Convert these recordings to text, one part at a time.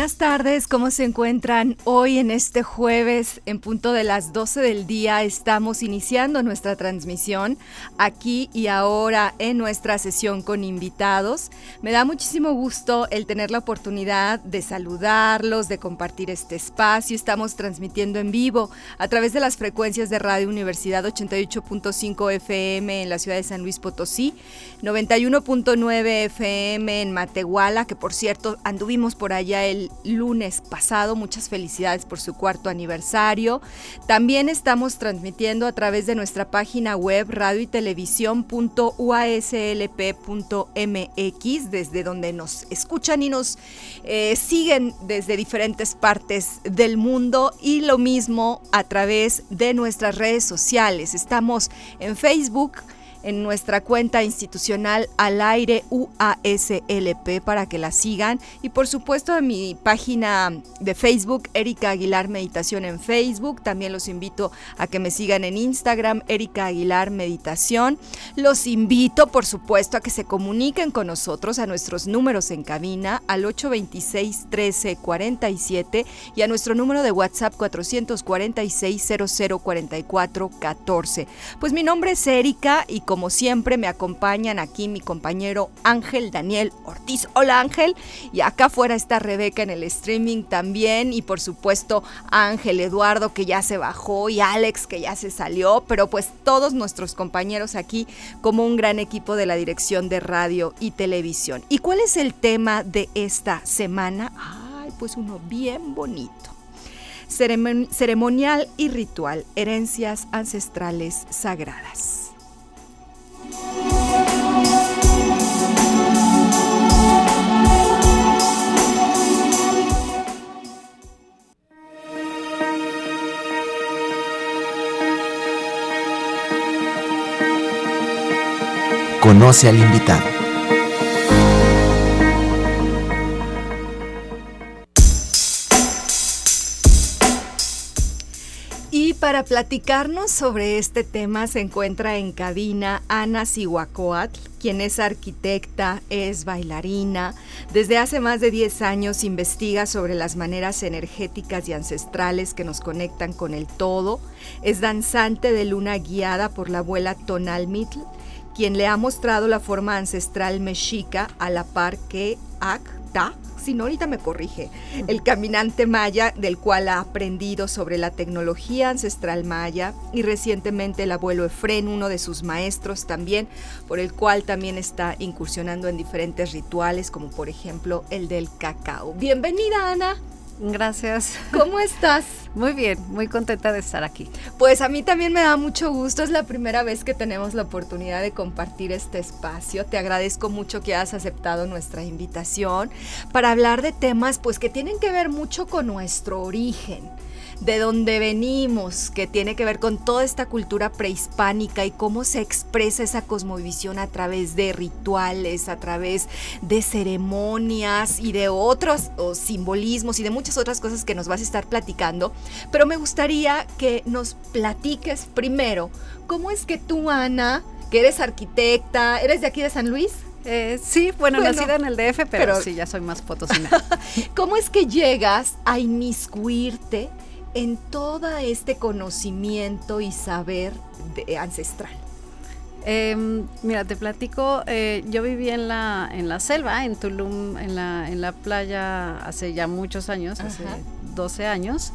Buenas tardes, ¿cómo se encuentran? Hoy en este jueves, en punto de las 12 del día, estamos iniciando nuestra transmisión aquí y ahora en nuestra sesión con invitados. Me da muchísimo gusto el tener la oportunidad de saludarlos, de compartir este espacio. Estamos transmitiendo en vivo a través de las frecuencias de Radio Universidad 88.5 FM en la ciudad de San Luis Potosí, 91.9 FM en Matehuala, que por cierto anduvimos por allá el lunes pasado. Muchas felicidades por su cuarto aniversario. También estamos transmitiendo a través de nuestra página web radio y televisión.uaslp.mx, desde donde nos escuchan y nos eh, siguen desde diferentes partes del mundo y lo mismo a través de nuestras redes sociales. Estamos en Facebook en nuestra cuenta institucional al aire UASLP para que la sigan. Y por supuesto en mi página de Facebook Erika Aguilar Meditación en Facebook. También los invito a que me sigan en Instagram Erika Aguilar Meditación. Los invito por supuesto a que se comuniquen con nosotros a nuestros números en cabina al 826 13 47 y a nuestro número de WhatsApp 446 0044 14 pues mi nombre es Erika y como siempre me acompañan aquí mi compañero Ángel Daniel Ortiz. Hola Ángel. Y acá afuera está Rebeca en el streaming también. Y por supuesto Ángel Eduardo que ya se bajó y Alex que ya se salió. Pero pues todos nuestros compañeros aquí como un gran equipo de la dirección de radio y televisión. ¿Y cuál es el tema de esta semana? Ay, pues uno bien bonito ceremonial y ritual, herencias ancestrales sagradas. Conoce al invitado. Para platicarnos sobre este tema se encuentra en cabina Ana Sihuacoatl, quien es arquitecta, es bailarina. Desde hace más de 10 años investiga sobre las maneras energéticas y ancestrales que nos conectan con el todo. Es danzante de luna guiada por la abuela Tonal Mitl, quien le ha mostrado la forma ancestral mexica a la par que Akta si no ahorita me corrige, el caminante maya del cual ha aprendido sobre la tecnología ancestral maya y recientemente el abuelo Efren, uno de sus maestros también, por el cual también está incursionando en diferentes rituales como por ejemplo el del cacao. Bienvenida Ana. Gracias. ¿Cómo estás? Muy bien, muy contenta de estar aquí. Pues a mí también me da mucho gusto, es la primera vez que tenemos la oportunidad de compartir este espacio. Te agradezco mucho que hayas aceptado nuestra invitación para hablar de temas pues que tienen que ver mucho con nuestro origen de dónde venimos, que tiene que ver con toda esta cultura prehispánica y cómo se expresa esa cosmovisión a través de rituales, a través de ceremonias y de otros simbolismos y de muchas otras cosas que nos vas a estar platicando. Pero me gustaría que nos platiques primero cómo es que tú, Ana, que eres arquitecta, ¿eres de aquí de San Luis? Eh, sí, bueno, nacida en el DF, pero, sí, ya soy más potosina. ¿Cómo es que llegas a inmiscuirte en todo este conocimiento y saber ancestral? Em, mira, te platico, eh, yo viví en la, en la selva, en Tulum, en la, en la playa hace ya muchos años, hace 12 años.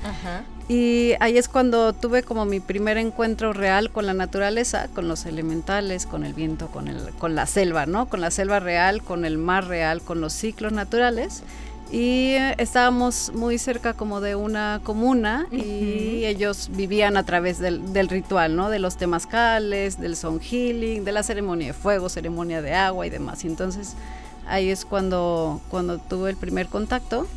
Y ahí es cuando tuve como mi primer encuentro real con la naturaleza, con los elementales, con el viento, con, el, con la selva, ¿no? Con la selva real, con el mar real, con los ciclos naturales. Y estábamos muy cerca como de una comuna y ellos vivían a través del, del, ritual, ¿no? De los temazcales, del son healing, de la ceremonia de fuego, ceremonia de agua y demás. Y entonces ahí es cuando, cuando tuve el primer contacto.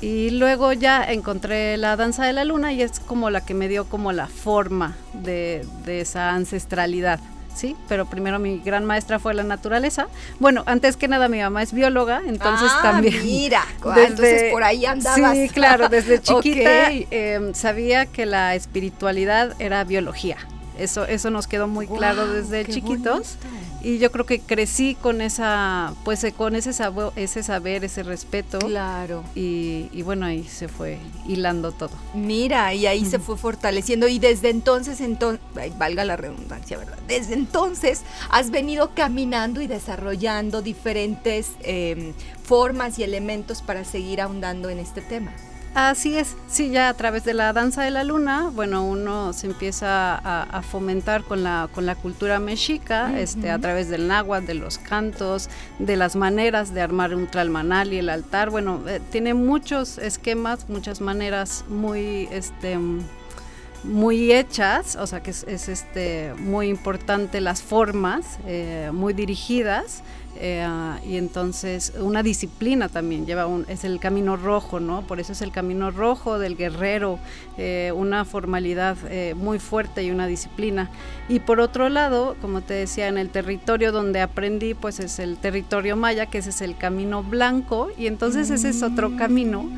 Y luego ya encontré la danza de la luna y es como la que me dio como la forma de, de esa ancestralidad. ¿Sí? Pero primero mi gran maestra fue la naturaleza. Bueno, antes que nada mi mamá es bióloga, entonces ah, también. Mira, entonces por ahí andabas. Sí, claro, desde chiquita em, sabía que la espiritualidad era biología. Eso, eso nos quedó muy claro desde chiquitos y yo creo que crecí con esa, pues eh, con ese saber, ese saber, ese respeto. Claro. Y, y bueno, ahí se fue hilando todo. Mira, y ahí se fue fortaleciendo y desde entonces, entonces, valga la redundancia, ¿verdad? Desde entonces has venido caminando y desarrollando diferentes em, formas y elementos para seguir ahondando en este tema. Así es, sí, ya a través de la danza de la luna, bueno, uno se empieza a, fomentar con la, con la cultura mexica, este, a través del náhuatl, de los cantos, de las maneras de armar un tralmanal y el altar, bueno, eh, tiene muchos esquemas, muchas maneras muy, este, muy hechas, o sea que es, este, muy importante las formas, eh, muy dirigidas eh, y entonces una disciplina también lleva un, es el camino rojo, ¿no? Por eso es el camino rojo del guerrero, eh, una formalidad eh, muy fuerte y una disciplina. Y por otro lado, como te decía, en el territorio donde aprendí, pues es el territorio maya, que ese es el camino blanco, y entonces ese es otro camino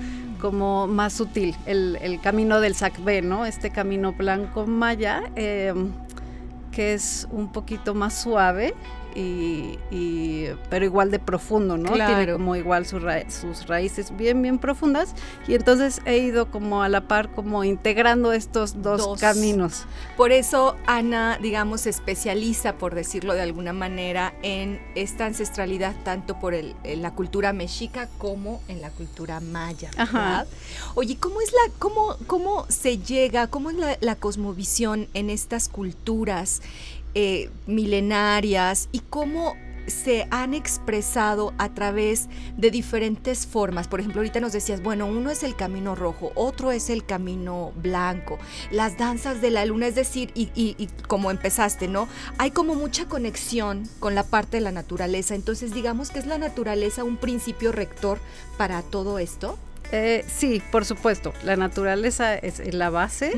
como más sutil, el, el camino del Sacbé, ¿no? Este camino blanco maya, que es un poquito más suave y, pero igual de profundo, ¿no? Tiene como igual sus, sus raíces bien, bien profundas y entonces he ido como a la par como integrando estos dos, caminos. Por eso Ana, digamos, se especializa, por decirlo de alguna manera, en esta ancestralidad tanto por el, en la cultura mexica como en la cultura maya, ¿verdad? Oye, ¿cómo es la, cómo, cómo se llega, cómo es la, la cosmovisión en estas culturas? Eh, milenarias y cómo se han expresado a través de diferentes formas. Por ejemplo, ahorita nos decías, bueno, uno es el camino rojo, otro es el camino blanco, las danzas de la luna, es decir, y, y como empezaste, ¿no? Hay como mucha conexión con la parte de la naturaleza, entonces digamos que es la naturaleza un principio rector para todo esto. Eh, sí, por supuesto, la naturaleza es la base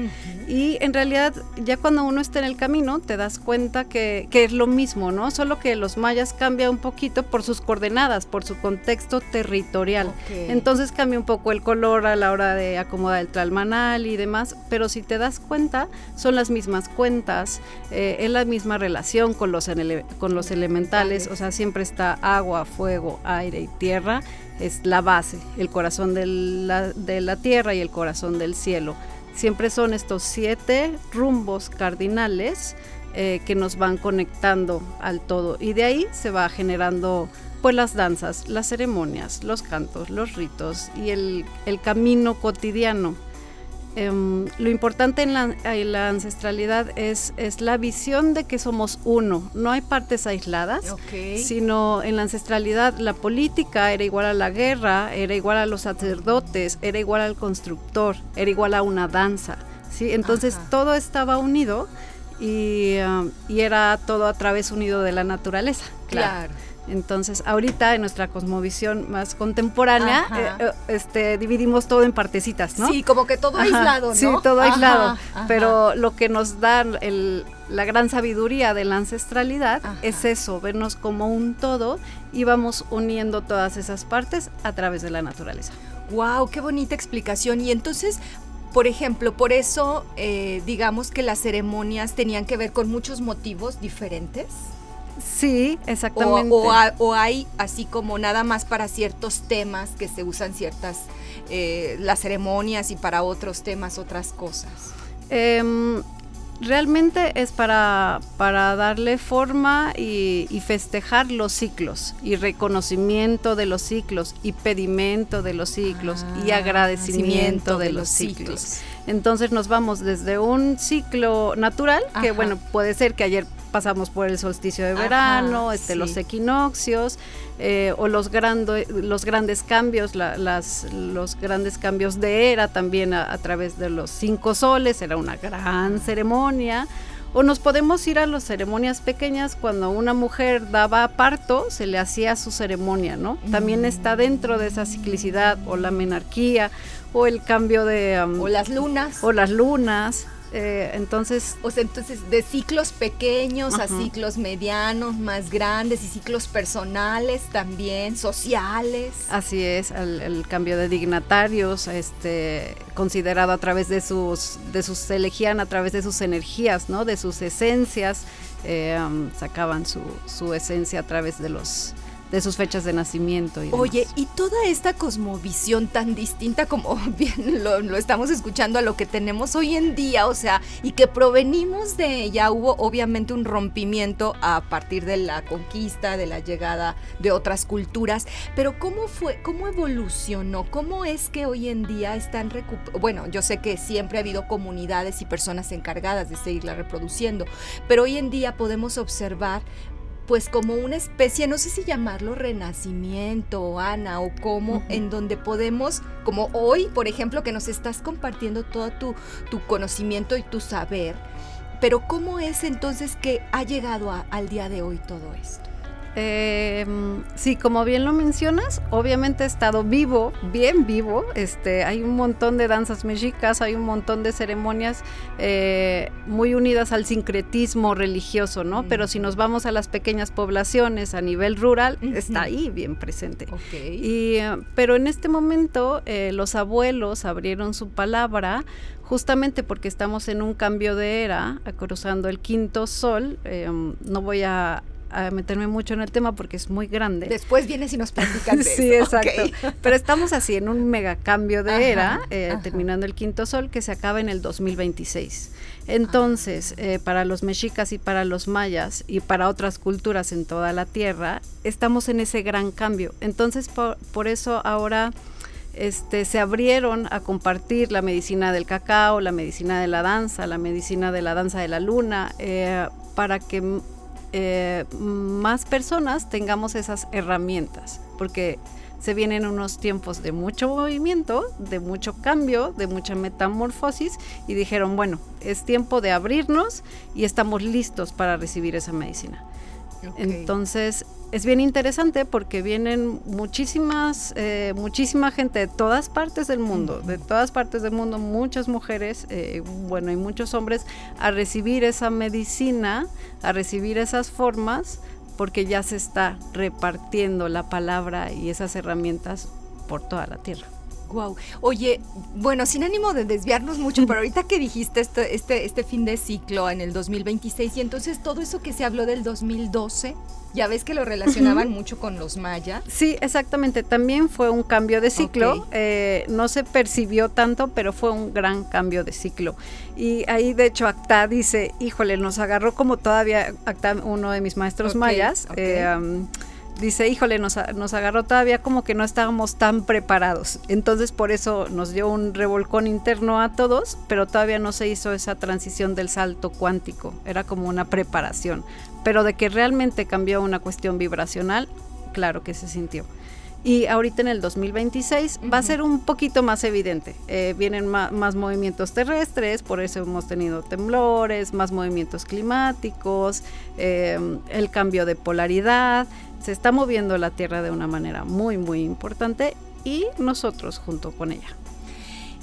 y en realidad ya cuando uno está en el camino te das cuenta que, es lo mismo, ¿no? Solo que los mayas cambia un poquito por sus coordenadas, por su contexto territorial. Entonces cambia un poco el color a la hora de acomodar el tralmanal y demás, pero si te das cuenta son las mismas cuentas, eh, es la misma relación con los, con los elementales, o sea, siempre está agua, fuego, aire y tierra es la base, el corazón de la, de la tierra y el corazón del cielo. Siempre son estos siete rumbos cardinales eh, que nos van conectando al todo y de ahí se va generando pues las danzas, las ceremonias, los cantos, los ritos y el, el camino cotidiano Em, lo importante en la, ancestralidad es, es, la visión de que somos uno, no hay partes aisladas, sino en la ancestralidad la política era igual a la guerra, era igual a los sacerdotes, era igual al constructor, era igual a una danza, ¿sí? Entonces todo estaba unido y, um, y, era todo a través unido de la naturaleza. claro. Entonces, ahorita en nuestra cosmovisión más contemporánea, eh, eh, este, dividimos todo en partecitas, ¿no? Sí, como que todo aislado, ¿no? Sí, todo aislado. Pero lo que nos da la gran sabiduría de la ancestralidad es eso, vernos como un todo y vamos uniendo todas esas partes a través de la naturaleza. ¡Wow! ¡Qué bonita explicación! Y entonces, por ejemplo, por eso eh, digamos que las ceremonias tenían que ver con muchos motivos diferentes. Sí, exactamente. O, hay así como nada más para ciertos temas que se usan ciertas, eh, las ceremonias y para otros temas otras cosas. Em, realmente es para, para darle forma y, festejar los ciclos y reconocimiento de los ciclos y pedimento de los ciclos y ah, agradecimiento de, los ciclos. Entonces nos vamos desde un ciclo natural, que bueno, puede ser que ayer pasamos por el solsticio de verano, este, los equinoccios, eh, o los, los grandes cambios, las, los grandes cambios de era también a, través de los cinco soles, era una gran ceremonia. O nos podemos ir a las ceremonias pequeñas cuando una mujer daba parto, se le hacía su ceremonia, ¿no? También está dentro de esa ciclicidad o la menarquía o el cambio de... o las lunas. O las lunas. Eh, entonces, o sea, entonces de ciclos pequeños a ciclos medianos, más grandes y ciclos personales también, sociales. Así es, el, cambio de dignatarios, este, considerado a través de sus, de sus, se elegían a través de sus energías, ¿no? De sus esencias, eh, sacaban su, su esencia a través de los de sus fechas de nacimiento. Y Oye, y toda esta cosmovisión tan distinta como bien lo, estamos escuchando a lo que tenemos hoy en día, o sea, y que provenimos de ella, hubo obviamente un rompimiento a partir de la conquista, de la llegada de otras culturas, pero ¿cómo fue, cómo evolucionó? ¿Cómo es que hoy en día están? Bueno, yo sé que siempre ha habido comunidades y personas encargadas de seguirla reproduciendo, pero hoy en día podemos observar pues como una especie, no sé si llamarlo renacimiento, Ana, o como en donde podemos, como hoy, por ejemplo, que nos estás compartiendo todo tu, tu conocimiento y tu saber, pero ¿cómo es entonces que ha llegado al día de hoy todo esto? Eh, sí, como bien lo mencionas, obviamente he estado vivo, bien vivo. Este, hay un montón de danzas mexicas, hay un montón de ceremonias eh, muy unidas al sincretismo religioso, ¿no? Pero si nos vamos a las pequeñas poblaciones a nivel rural, está ahí bien presente. Y, eh, pero en este momento eh, los abuelos abrieron su palabra justamente porque estamos en un cambio de era, cruzando el quinto sol. no voy a a meterme mucho en el tema porque es muy grande. Después vienes y nos platicas de sí, exacto. Pero estamos así en un mega cambio de era, eh, terminando el quinto sol que se acaba en el 2026. Entonces, eh, para los mexicas y para los mayas y para otras culturas en toda la tierra, estamos en ese gran cambio. Entonces, por, eso ahora... Este, se abrieron a compartir la medicina del cacao, la medicina de la danza, la medicina de la danza de la luna, eh, para que eh, más personas tengamos esas herramientas, porque se vienen unos tiempos de mucho movimiento, de mucho cambio, de mucha metamorfosis y dijeron, bueno, es tiempo de abrirnos y estamos listos para recibir esa medicina. Entonces, es bien interesante porque vienen muchísimas, eh, muchísima gente de todas partes del mundo, de todas partes del mundo, muchas mujeres, eh, bueno, y muchos hombres, a recibir esa medicina, a recibir esas formas, porque ya se está repartiendo la palabra y esas herramientas por toda la tierra. Wow. Oye, bueno, sin ánimo de desviarnos mucho, pero ahorita que dijiste este, este, este fin de ciclo en el 2026 y entonces todo eso que se habló del 2012, ya ves que lo relacionaban mucho con los mayas. Sí, exactamente. También fue un cambio de ciclo. Eh, no se percibió tanto, pero fue un gran cambio de ciclo. Y ahí, de hecho, Acta dice, híjole, nos agarró como todavía Acta, uno de mis maestros mayas. Eh, dice, híjole, nos, nos, agarró todavía como que no estábamos tan preparados. Entonces por eso nos dio un revolcón interno a todos, pero todavía no se hizo esa transición del salto cuántico. Era como una preparación. Pero de que realmente cambió una cuestión vibracional, claro que se sintió. Y ahorita en el 2026 va a ser un poquito más evidente. Eh, vienen más movimientos terrestres, por eso hemos tenido temblores, más movimientos climáticos, eh, el cambio de polaridad. Se está moviendo la Tierra de una manera muy, muy importante y nosotros junto con ella.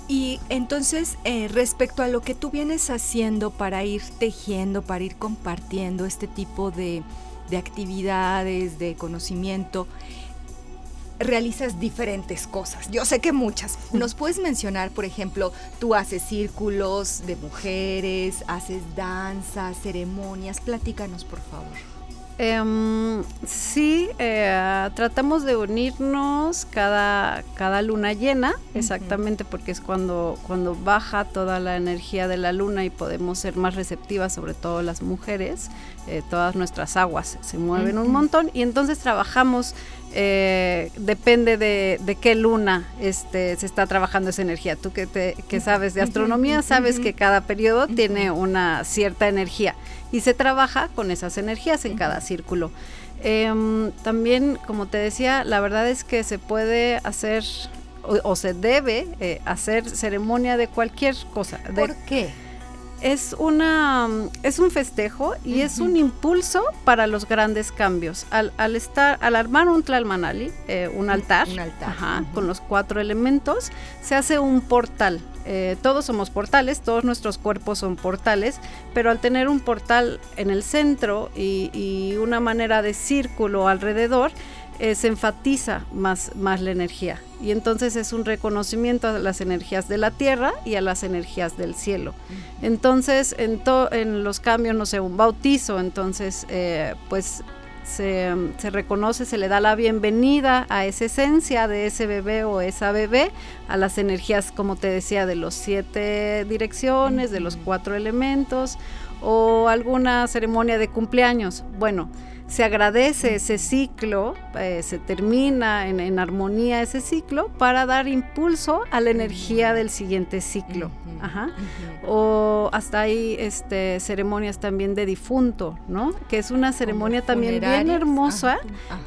Y entonces, eh, respecto a lo que tú vienes haciendo para ir tejiendo, para ir compartiendo este tipo de, de actividades, de conocimiento, realizas diferentes cosas. Yo sé que muchas. ¿Nos puedes mencionar, por ejemplo, tú haces círculos de mujeres, haces danza, ceremonias? Platícanos, por favor. Em, sí, eh, tratamos de unirnos cada, cada luna llena, exactamente porque es cuando, cuando baja toda la energía de la luna y podemos ser más receptivas, sobre todo las mujeres. Eh, todas nuestras aguas se mueven un montón y entonces trabajamos eh, depende de, de, qué luna este, se está trabajando esa energía. Tú que, te, que sabes de astronomía, sabes que cada periodo tiene una cierta energía y se trabaja con esas energías en cada círculo. Em, también, como te decía, la verdad es que se puede hacer o, se debe eh, hacer ceremonia de cualquier cosa. ¿Por qué? Es una es un festejo y es un impulso para los grandes cambios. Al, al estar, al armar un tlalmanali, eh, un altar, con los cuatro elementos, se hace un portal. Eh, todos somos portales, todos nuestros cuerpos son portales, pero al tener un portal en el centro y una manera de círculo alrededor, eh, se enfatiza más, más la energía. Y entonces es un reconocimiento a las energías de la tierra y a las energías del cielo. Entonces, en, en los cambios, no sé, un bautizo, entonces, eh, pues se, se, reconoce, se le da la bienvenida a esa esencia de ese bebé o esa bebé, a las energías, como te decía, de los siete direcciones, de los cuatro elementos, o alguna ceremonia de cumpleaños. Bueno, se agradece ese ciclo, eh, se termina en, armonía ese ciclo para dar impulso a la energía del siguiente ciclo. O hasta hay este, ceremonias también de difunto, ¿no? Que es una ceremonia también bien hermosa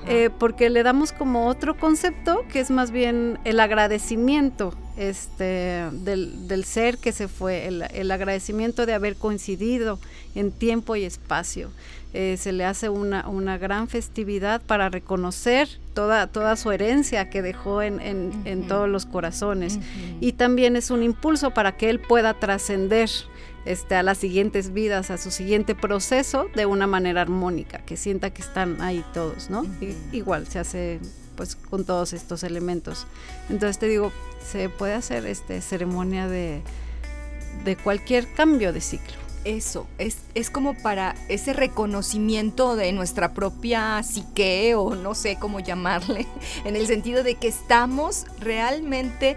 eh, porque le damos como otro concepto que es más bien el agradecimiento este, del, ser que se fue, el agradecimiento de haber coincidido en tiempo y espacio. Eh, se le hace una, una, gran festividad para reconocer toda, toda su herencia que dejó en, en, todos los corazones. Y también es un impulso para que él pueda trascender este, a las siguientes vidas, a su siguiente proceso de una manera armónica, que sienta que están ahí todos, ¿no? igual se hace pues con todos estos elementos. Entonces te digo, se puede hacer este ceremonia de, de cualquier cambio de ciclo eso, es, es como para ese reconocimiento de nuestra propia psique o no sé cómo llamarle, en el sentido de que estamos realmente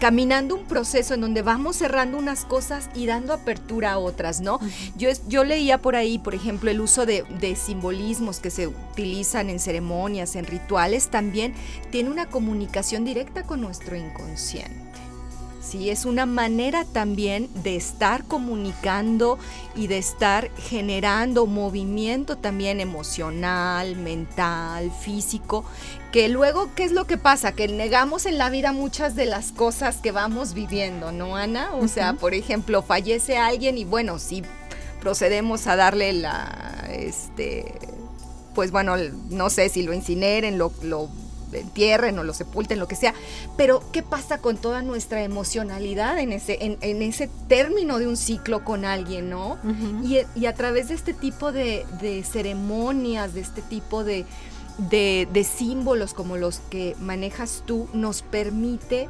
caminando un proceso en donde vamos cerrando unas cosas y dando apertura a otras, ¿no? Yo, yo leía por ahí, por ejemplo, el uso de, de, simbolismos que se utilizan en ceremonias, en rituales, también tiene una comunicación directa con nuestro inconsciente. ¿Sí? Es una manera también de estar comunicando y de estar generando movimiento también emocional, mental, físico, que luego, ¿qué es lo que pasa? Que negamos en la vida muchas de las cosas que vamos viviendo, ¿no, Ana? O sea, por ejemplo, fallece alguien y bueno, si procedemos a darle la, este, pues bueno, no sé si lo incineren, lo, lo entierren o lo sepulten, lo que sea. Pero, ¿qué pasa con toda nuestra emocionalidad en ese, en, ese término de un ciclo con alguien, no? y, a través de este tipo de, ceremonias, de este tipo de, de, símbolos como los que manejas tú, nos permite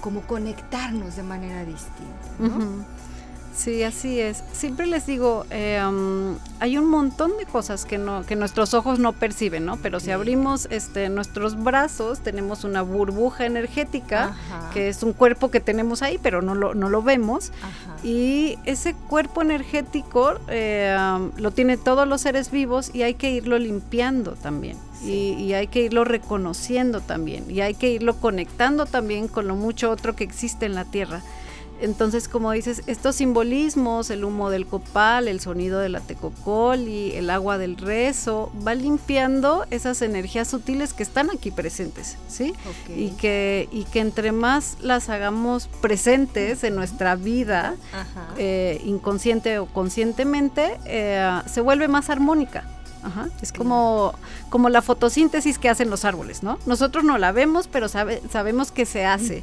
como conectarnos de manera distinta, ¿no? Sí, así es. Siempre les digo, em, hay un montón de cosas que no, que nuestros ojos no perciben, ¿no? Pero si abrimos este, nuestros brazos, tenemos una burbuja energética, que es un cuerpo que tenemos ahí, pero no lo, no lo vemos. Y ese cuerpo energético em, lo tiene todos los seres vivos y hay que irlo limpiando también. Y, y, hay que irlo reconociendo también. Y hay que irlo conectando también con lo mucho otro que existe en la Tierra. Entonces, como dices, estos simbolismos, el humo del copal, el sonido de la tecocoli, el agua del rezo, va limpiando esas energías sutiles que están aquí presentes, ¿sí? Y, que, y que entre más las hagamos presentes en nuestra vida, eh, inconsciente o conscientemente, eh, se vuelve más armónica. Es como, como la fotosíntesis que hacen los árboles, ¿no? Nosotros no la vemos, pero sabemos que se hace.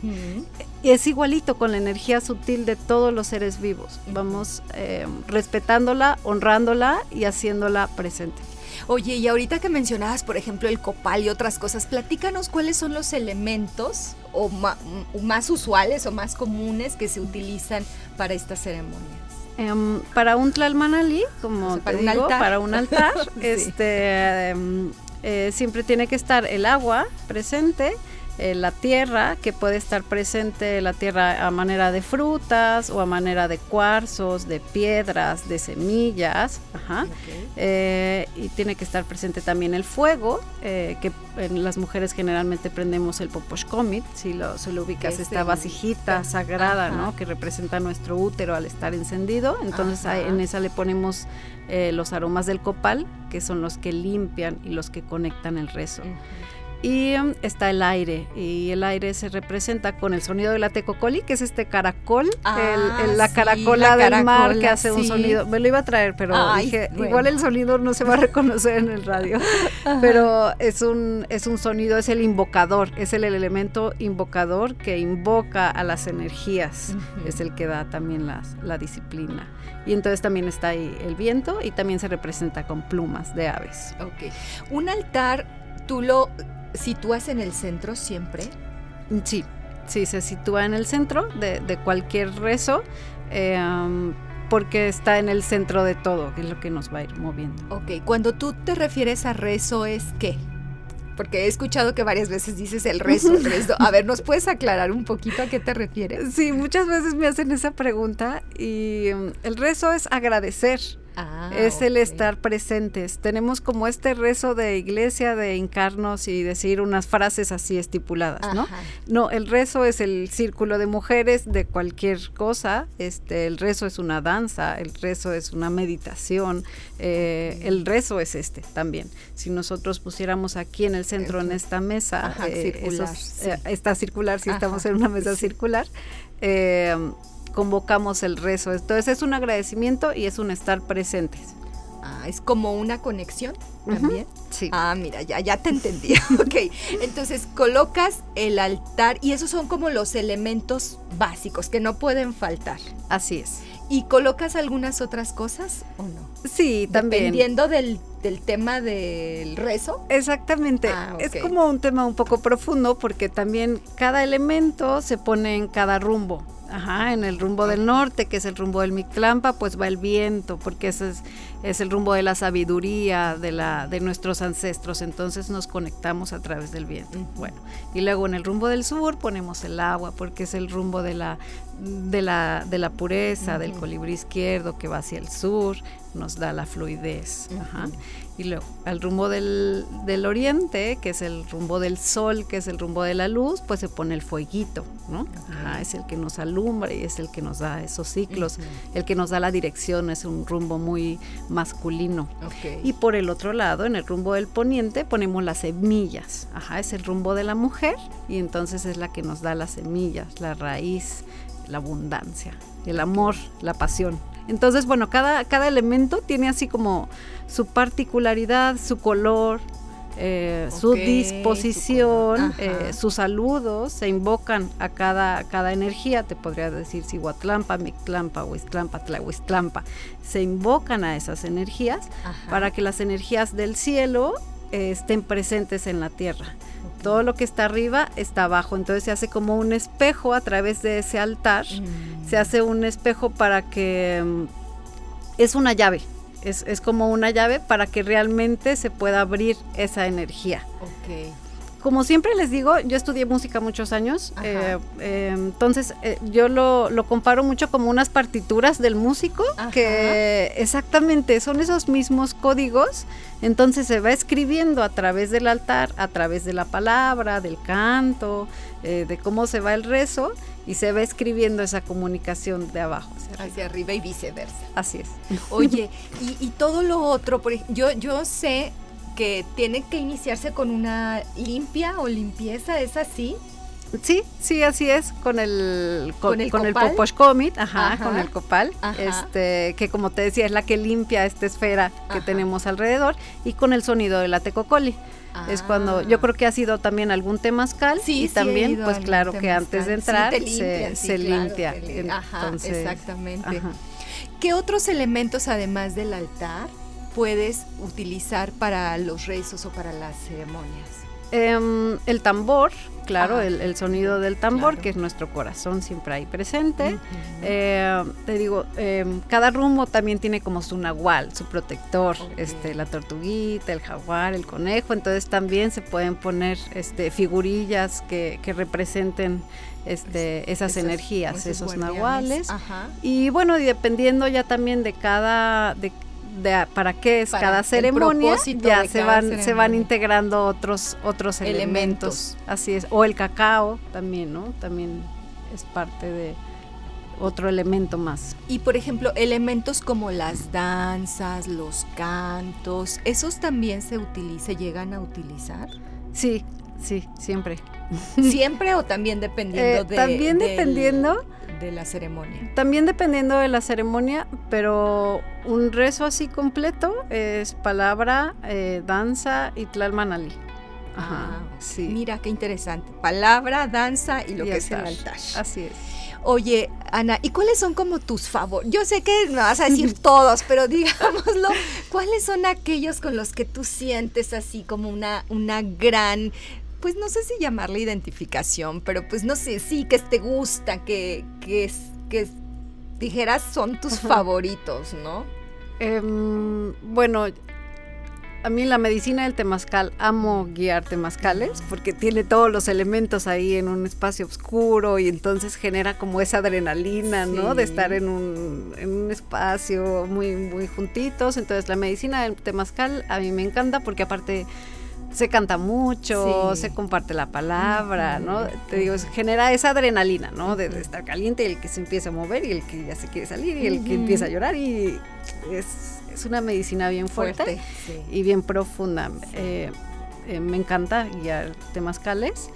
Y es igualito con la energía sutil de todos los seres vivos. Vamos eh, respetándola, honrándola y haciéndola presente. Oye, y ahorita que mencionabas, por ejemplo, el copal y otras cosas, platícanos cuáles son los elementos o más usuales o más comunes que se utilizan para estas ceremonias. Em, para un tlalmanali, como te digo, para un altar, este, em, eh, siempre tiene que estar el agua presente, eh, la tierra, que puede estar presente la tierra a manera de frutas o a manera de cuarzos, de piedras, de semillas, eh, y tiene que estar presente también el fuego, eh, que en las mujeres generalmente prendemos el poposhkomit, si lo, se lo ubicas, esta vasijita sagrada, ¿no? Que representa nuestro útero al estar encendido, entonces en esa le ponemos los aromas del copal, que son los que limpian y los que conectan el rezo. Y um, está el aire, y el aire se representa con el sonido de la tecocoli, que es este caracol, ah, la caracola del mar que hace un sonido. Me lo iba a traer, pero dije, igual el sonido no se va a reconocer en el radio. pero es un, es un sonido, es el invocador, es el, elemento invocador que invoca a las energías, es el que da también las, la disciplina. Y entonces también está ahí el viento y también se representa con plumas de aves. Ok. Un altar, tú lo sitúas en el centro siempre? Sí, sí, se sitúa en el centro de, cualquier rezo. Eh, porque está en el centro de todo, que es lo que nos va a ir moviendo. Ok, cuando tú te refieres a rezo, ¿es qué? Porque he escuchado que varias veces dices el rezo, el rezo. A ver, ¿nos puedes aclarar un poquito a qué te refieres? Sí, muchas veces me hacen esa pregunta y um, el rezo es agradecer Ah, es el estar presentes. Tenemos como este rezo de iglesia de encarnos y decir unas frases así estipuladas, ¿no? No, el rezo es el círculo de mujeres de cualquier cosa. Este, el rezo es una danza, el rezo es una meditación, eh, el rezo es este también. Si nosotros pusiéramos aquí en el centro, en esta mesa, eh, circular, eh, está circular, si estamos en una mesa circular, convocamos el rezo. Entonces es un agradecimiento y es un estar presentes. Ah, es como una conexión también. Sí. Ah, mira, ya, ya te entendí. ok. Entonces colocas el altar y esos son como los elementos básicos que no pueden faltar. Así es. ¿Y colocas algunas otras cosas o no? Sí, también. Dependiendo del, tema del rezo. Exactamente. Ah, es como un tema un poco profundo porque también cada elemento se pone en cada rumbo. Ajá, en el rumbo del norte, que es el rumbo del Mictlampa, pues va el viento, porque ese es, es, el rumbo de la sabiduría de, la, de nuestros ancestros, entonces nos conectamos a través del viento. Bueno, y luego en el rumbo del sur ponemos el agua, porque es el rumbo de la, de la, de la pureza, del colibrí izquierdo que va hacia el sur, nos da la fluidez. Ajá. Y luego, al rumbo del, oriente, que es el rumbo del sol, que es el rumbo de la luz, pues se pone el fueguito, ¿no? es el que nos alumbra y es el que nos da esos ciclos, el que nos da la dirección, es un rumbo muy masculino. Y por el otro lado, en el rumbo del poniente, ponemos las semillas, ajá, es el rumbo de la mujer y entonces es la que nos da las semillas, la raíz, la abundancia, el amor, la pasión. Entonces, bueno, cada, cada elemento tiene así como su particularidad, su color, eh, su disposición, eh, sus saludos, se invocan a cada, cada energía, te podría decir si Huatlampa, Mictlampa, Huistlampa, Tlahuistlampa, se invocan a esas energías para que las energías del cielo eh, estén presentes en la tierra. Todo lo que está arriba está abajo, entonces se hace como un espejo a través de ese altar, se mm. hace un espejo para que mm, es una llave, es, es, como una llave para que realmente se pueda abrir esa energía. Okay. Como siempre les digo, yo estudié música muchos años, eh, eh, entonces eh, yo lo, lo, comparo mucho como unas partituras del músico, que exactamente son esos mismos códigos, entonces se va escribiendo a través del altar, a través de la palabra, del canto, de cómo se va el rezo, y se va escribiendo esa comunicación de abajo hacia arriba, y viceversa. Así es. Oye, y, y todo lo otro, por, yo, yo sé que tiene que iniciarse con una limpia o limpieza, ¿es así? Sí, sí, así es, con el con, el, con el ajá, con el copal, este, que como te decía es la que limpia esta esfera que tenemos alrededor, y con el sonido de la tecocoli. Es cuando yo creo que ha sido también algún temazcal sí, y también, pues claro que antes de entrar se, limpia. exactamente. ¿Qué otros elementos además del altar puedes utilizar para los rezos o para las ceremonias? Em, el tambor, claro, el, sonido del tambor, que es nuestro corazón siempre ahí presente. Eh, te digo, em, cada rumbo también tiene como su nahual, su protector, este, la tortuguita, el jaguar, el conejo, entonces también se pueden poner este, figurillas que, representen este, esas, energías, esos, nahuales. Y bueno, y dependiendo ya también de cada, de para qué es cada ceremonia, ya se van, se van integrando otros, otros elementos. Así es. O el cacao también, ¿no? También es parte de otro elemento más. Y por ejemplo, elementos como las danzas, los cantos, ¿esos también se utiliza, llegan a utilizar? Sí, sí, siempre. ¿Siempre o también dependiendo eh, de...? También dependiendo de la ceremonia. También dependiendo de la ceremonia, pero un rezo así completo es palabra, eh, danza y tlalmanali. Ajá, ah, sí. Mira qué interesante. Palabra, danza y lo que es el altar. Así es. Oye, Ana, ¿y cuáles son como tus favoritos? Yo sé que me vas a decir todos, pero digámoslo, ¿cuáles son aquellos con los que tú sientes así como una, una gran pues no sé si llamarle identificación, pero pues no sé, sí, que te gusta, que, que, que dijeras son tus favoritos, ¿no? Em, bueno, a mí la medicina del temazcal, amo guiar temazcales porque tiene todos los elementos ahí en un espacio oscuro y entonces genera como esa adrenalina, ¿no? De estar en un, en un espacio muy, muy juntitos. Entonces la medicina del temazcal a mí me encanta porque aparte se canta mucho, se comparte la palabra, ¿no? Te digo, genera esa adrenalina, ¿no? De, estar caliente y el que se empieza a mover y el que ya se quiere salir y el que empieza a llorar y es, una medicina bien fuerte, y bien profunda. Eh, eh, me encanta guiar temazcales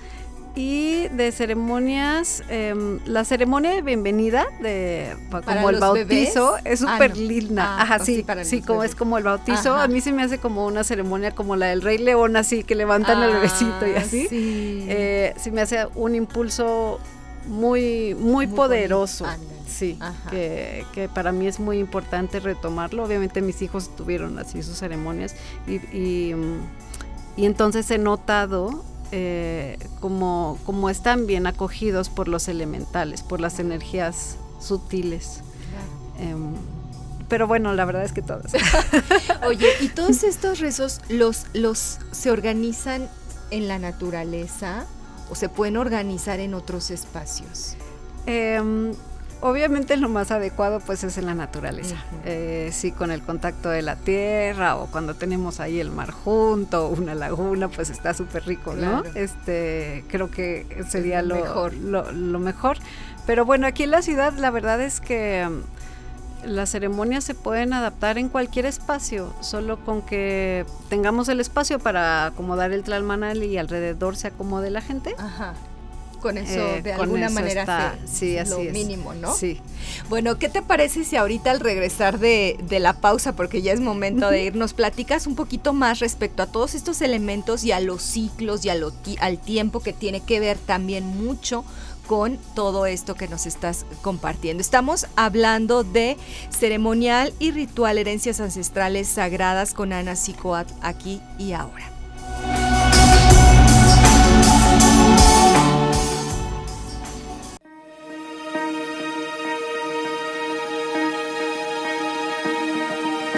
y de ceremonias, em, la ceremonia de bienvenida de como el bautizo es ah, súper linda. Ah, Ajá, oh, sí, sí, como es como el bautizo. A mí se me hace como una ceremonia como la del Rey León, así que levantan el ah, bebecito y así. Sí. Eh, me hace un impulso muy, muy, poderoso. Sí, que, que, para mí es muy importante retomarlo. Obviamente mis hijos tuvieron así sus ceremonias y, y, y entonces he notado eh, como, como están bien acogidos por los elementales, por las energías sutiles. Em, pero bueno, la verdad es que todos. Oye, ¿y todos estos rezos los, los se organizan en la naturaleza o se pueden organizar en otros espacios? Em, obviamente lo más adecuado pues es en la naturaleza. Eh, sí, con el contacto de la tierra o cuando tenemos ahí el mar junto, una laguna, pues está súper rico, ¿no? Este, creo que sería lo mejor. Lo, mejor. Pero bueno, aquí en la ciudad la verdad es que mm, las ceremonias se pueden adaptar en cualquier espacio, solo con que tengamos el espacio para acomodar el tlalmanal y alrededor se acomode la gente. Ajá con eso eh, de alguna manera sí, así lo mínimo, ¿no? Sí. Bueno, ¿qué te parece si ahorita al regresar de, la pausa, porque ya es momento de irnos, platicas un poquito más respecto a todos estos elementos y a los ciclos y a lo, al tiempo que tiene que ver también mucho con todo esto que nos estás compartiendo. Estamos hablando de ceremonial y ritual herencias ancestrales sagradas con Ana Sicoat aquí y ahora.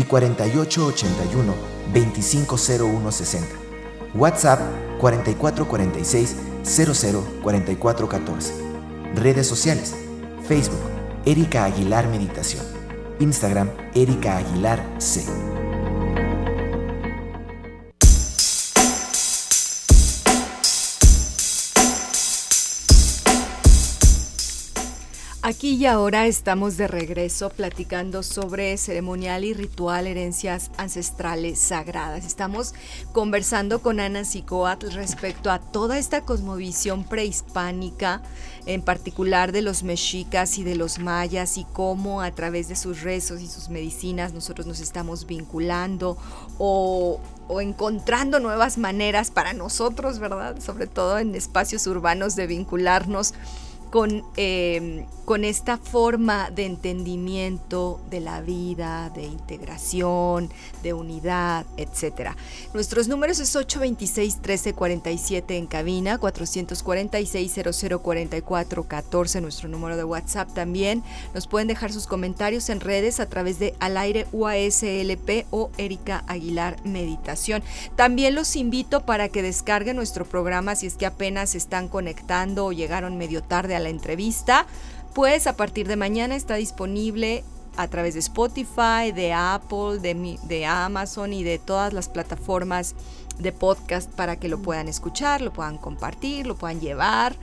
y 4881 250160. WhatsApp 4446 004414. Redes sociales. Facebook Erika Aguilar Meditación. Instagram Erika Aguilar C. Aquí y ahora estamos de regreso platicando sobre ceremonial y ritual herencias ancestrales sagradas. Estamos conversando con Ana Sicoat respecto a toda esta cosmovisión prehispánica, en particular de los mexicas y de los mayas y cómo a través de sus rezos y sus medicinas nosotros nos estamos vinculando o encontrando nuevas maneras para nosotros, ¿verdad? Sobre todo en espacios urbanos de vincularnos con, em, con esta forma de entendimiento de la vida, de integración, de unidad, etc. Nuestros números es 826-1347 en cabina, 446-0044-14, nuestro número de WhatsApp también. Nos pueden dejar sus comentarios en redes a través de Al aire UASLP o Erika Aguilar Meditación. También los invito para que descarguen nuestro programa si es que apenas están conectando o llegaron medio tarde a la entrevista, pues a partir de mañana está disponible a través de Spotify, de Apple, de, de Amazon y de todas las plataformas de podcast para que lo puedan escuchar, lo puedan compartir, lo puedan llevar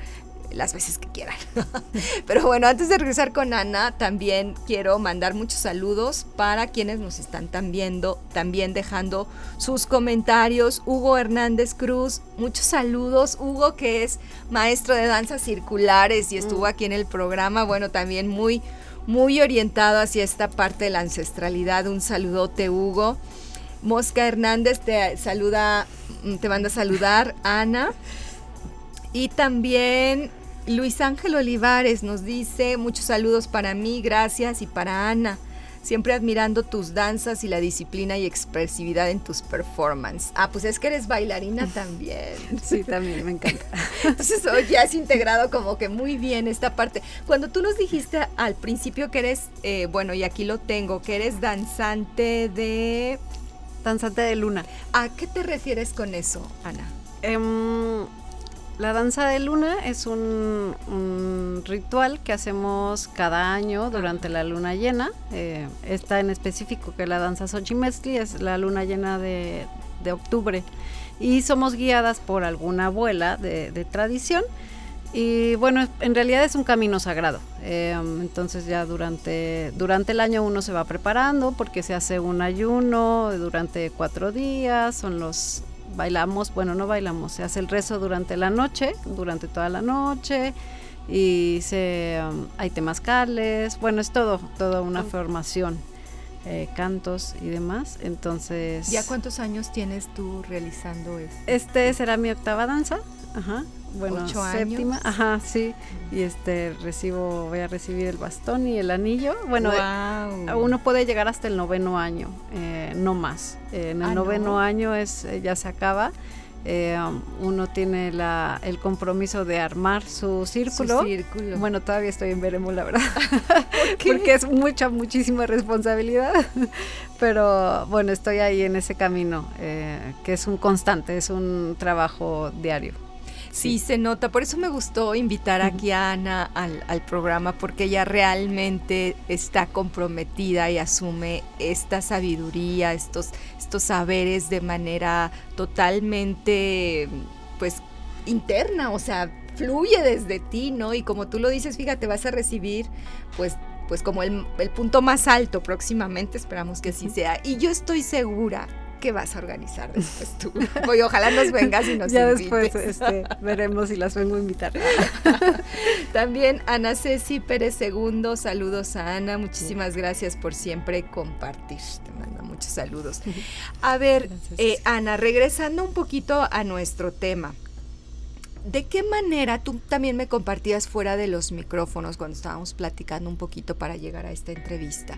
las veces que quieran. Pero bueno, antes de regresar con Ana, también quiero mandar muchos saludos para quienes nos están viendo, también dejando sus comentarios. Hugo Hernández Cruz, muchos saludos. Hugo, que es maestro de danzas circulares y estuvo mm. aquí en el programa, bueno, también muy, muy orientado hacia esta parte de la ancestralidad. Un saludote, Hugo. Mosca Hernández te saluda, te manda a saludar, Ana. Y también Luis Ángel Olivares nos dice muchos saludos para mí, gracias y para Ana. Siempre admirando tus danzas y la disciplina y expresividad en tus performances. Ah, pues es que eres bailarina también. Sí, también, me encanta. Entonces hoy ya has integrado como que muy bien esta parte. Cuando tú nos dijiste al principio que eres, eh, bueno, y aquí lo tengo, que eres danzante de... Danzante de luna. ¿A qué te refieres con eso, Ana? Em, la danza de luna es un, ritual que hacemos cada año durante la luna llena. Eh, esta en específico, que la danza Xochimestli, es la luna llena de, octubre. Y somos guiadas por alguna abuela de, tradición. Y bueno, en realidad es un camino sagrado. Eh, entonces ya durante, durante el año uno se va preparando porque se hace un ayuno durante cuatro días, son los bailamos, bueno, no bailamos, se hace el rezo durante la noche, durante toda la noche y se um, hay temazcales, bueno, es todo, toda una formación, eh, cantos y demás. Entonces, ¿ya cuántos años tienes tú realizando esto? Este será mi octava danza, ajá bueno, séptima, ajá, sí, y este recibo, voy a recibir el bastón y el anillo. Bueno, eh, uno puede llegar hasta el noveno año, eh, no más. en el ah, noveno año es eh, ya se acaba. Uno tiene la, el compromiso de armar su círculo. Bueno, todavía estoy en veremos, la verdad. Porque es mucha, muchísima responsabilidad. Pero bueno, estoy ahí en ese camino, que es un constante, es un trabajo diario. Sí, se nota. Por eso me gustó invitar aquí a Ana al, programa, porque ella realmente está comprometida y asume esta sabiduría, estos, estos saberes de manera totalmente, pues, interna, o sea, fluye desde ti, ¿no? Y como tú lo dices, fíjate, vas a recibir, pues, pues como el, el punto más alto próximamente, esperamos que así sea. Y yo estoy segura ¿qué vas a organizar después tú? Voy, ojalá nos vengas y nos Ya después este, veremos si las vengo a invitar. También Ana Ceci Pérez II, saludos a Ana, muchísimas gracias por siempre compartir, te mando muchos saludos. A ver, eh, Ana, regresando un poquito a nuestro tema, ¿De qué manera tú también me compartías fuera de los micrófonos cuando estábamos platicando un poquito para llegar a esta entrevista?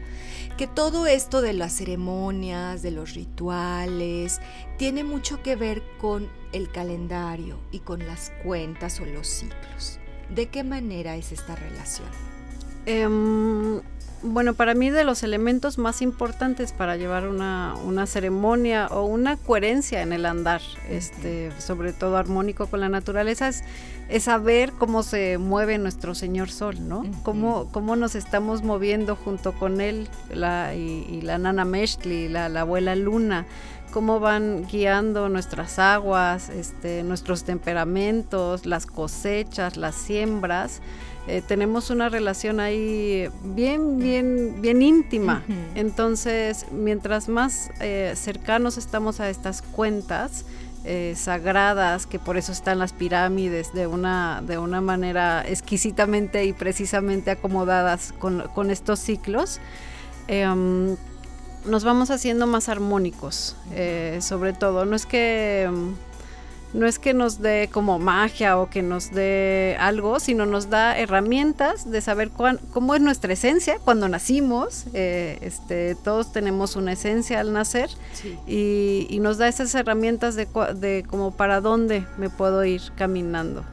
Que todo esto de las ceremonias, de los rituales, tiene mucho que ver con el calendario y con las cuentas o los ciclos. ¿De qué manera es esta relación? Em, bueno, para mí de los elementos más importantes para llevar una, ceremonia o una coherencia en el andar, este, sobre todo armónico con la naturaleza, es, saber cómo se mueve nuestro Señor Sol, ¿no? cómo, cómo, nos estamos moviendo junto con Él la, y, la Nana Meshli, la, la, abuela Luna, cómo van guiando nuestras aguas, este, nuestros temperamentos, las cosechas, las siembras Eh, tenemos una relación ahí bien, bien, bien íntima. Entonces, mientras más eh, cercanos estamos a estas cuentas, eh, sagradas, que por eso están las pirámides de una, de una manera exquisitamente y precisamente acomodadas con, con estos ciclos, em, nos vamos haciendo más armónicos, sobre todo. No es que em, no es que nos dé como magia o que nos dé algo, sino nos da herramientas de saber cómo es nuestra esencia cuando nacimos. Eh, este, todos tenemos una esencia al nacer y, nos da esas herramientas de, de como para dónde me puedo ir caminando.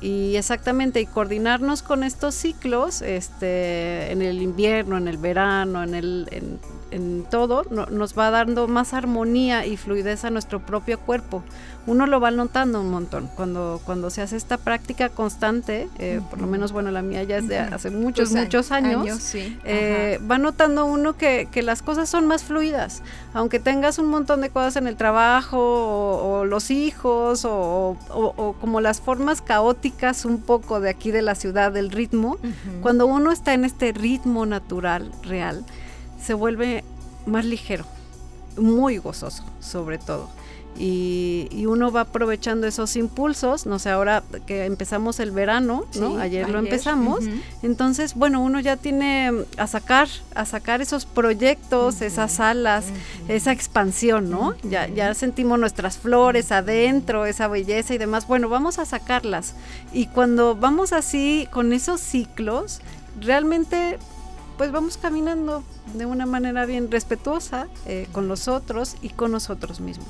Y exactamente, y coordinarnos con estos ciclos, este, en el invierno, en el verano, en el, en todo, nos va dando más armonía y fluidez a nuestro propio cuerpo. Uno lo va notando un montón cuando, cuando se hace esta práctica constante, eh, por lo menos, bueno, la mía ya es de hace muchos, muchos años, eh, va notando uno que, las cosas son más fluidas, aunque tengas un montón de cosas en el trabajo o, los hijos o, como las formas caóticas un poco de aquí de la ciudad, del ritmo, cuando uno está en este ritmo natural, real, se vuelve más ligero, muy gozoso sobre todo. Y, uno va aprovechando esos impulsos, no sé, ahora que empezamos el verano, ¿no? ayer, lo empezamos, entonces, bueno, uno ya tiene a sacar, a sacar esos proyectos, esas alas, esa expansión, ¿no? Ya, ya sentimos nuestras flores adentro, esa belleza y demás, bueno, vamos a sacarlas. Y cuando vamos así con esos ciclos, realmente pues vamos caminando de una manera bien respetuosa eh, con los otros y con nosotros mismos.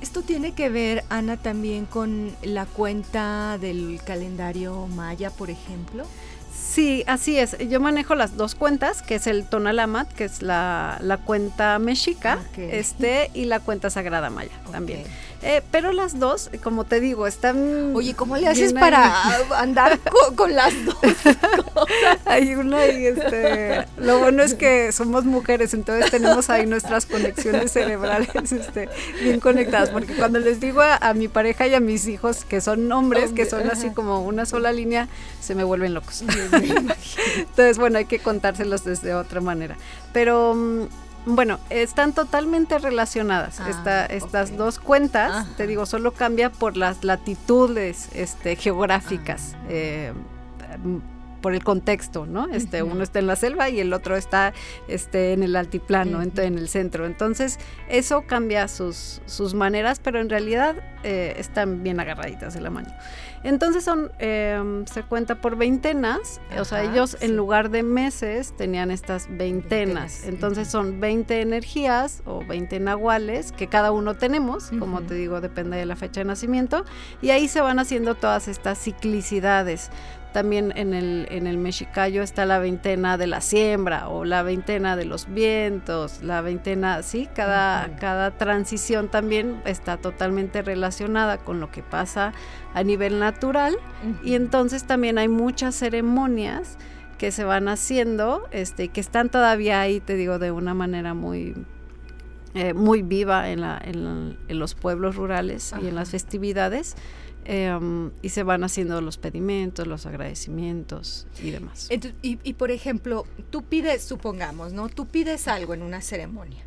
Esto tiene que ver, Ana, también con la cuenta del calendario maya, por ejemplo. Sí, así es. Yo manejo las dos cuentas, que es el Tonalamat, que es la, cuenta mexica, este, y la cuenta sagrada maya también. Eh, pero las dos, como te digo, están. Oye, ¿cómo le haces para andar con, las dos cosas? Hay una y este. Lo bueno es que somos mujeres, entonces tenemos ahí nuestras conexiones cerebrales este, bien conectadas. Porque cuando les digo a, mi pareja y a mis hijos que son hombres, que son así como una sola línea, se me vuelven locos. entonces, bueno, hay que contárselos desde otra manera. Pero mm, bueno, están totalmente relacionadas ah, estas dos cuentas. Te digo, solo cambia por las latitudes este, geográficas. Ah. Eh, por el contexto, ¿no? Este, uno está en la selva y el otro está este, en el altiplano, en, el centro. Entonces, eso cambia sus, sus maneras, pero en realidad eh, están bien agarraditas de la mano. Entonces son, em, se cuenta por veintenas, o sea, ellos en lugar de meses tenían estas veintenas. Entonces son 20 energías o 20 nahuales que cada uno tenemos, como te digo, depende de la fecha de nacimiento, y ahí se van haciendo todas estas ciclicidades. También en el, en el mexicayo está la veintena de la siembra o la veintena de los vientos, la veintena, sí, cada, cada transición también está totalmente relacionada con lo que pasa a nivel natural. Y entonces también hay muchas ceremonias que se van haciendo, este, que están todavía ahí, te digo, de una manera muy, eh, muy viva en, la, en, los pueblos rurales y en las festividades Em, y se van haciendo los pedimentos, los agradecimientos y demás. y, por ejemplo, tú pides, supongamos, ¿no? Tú pides algo en una ceremonia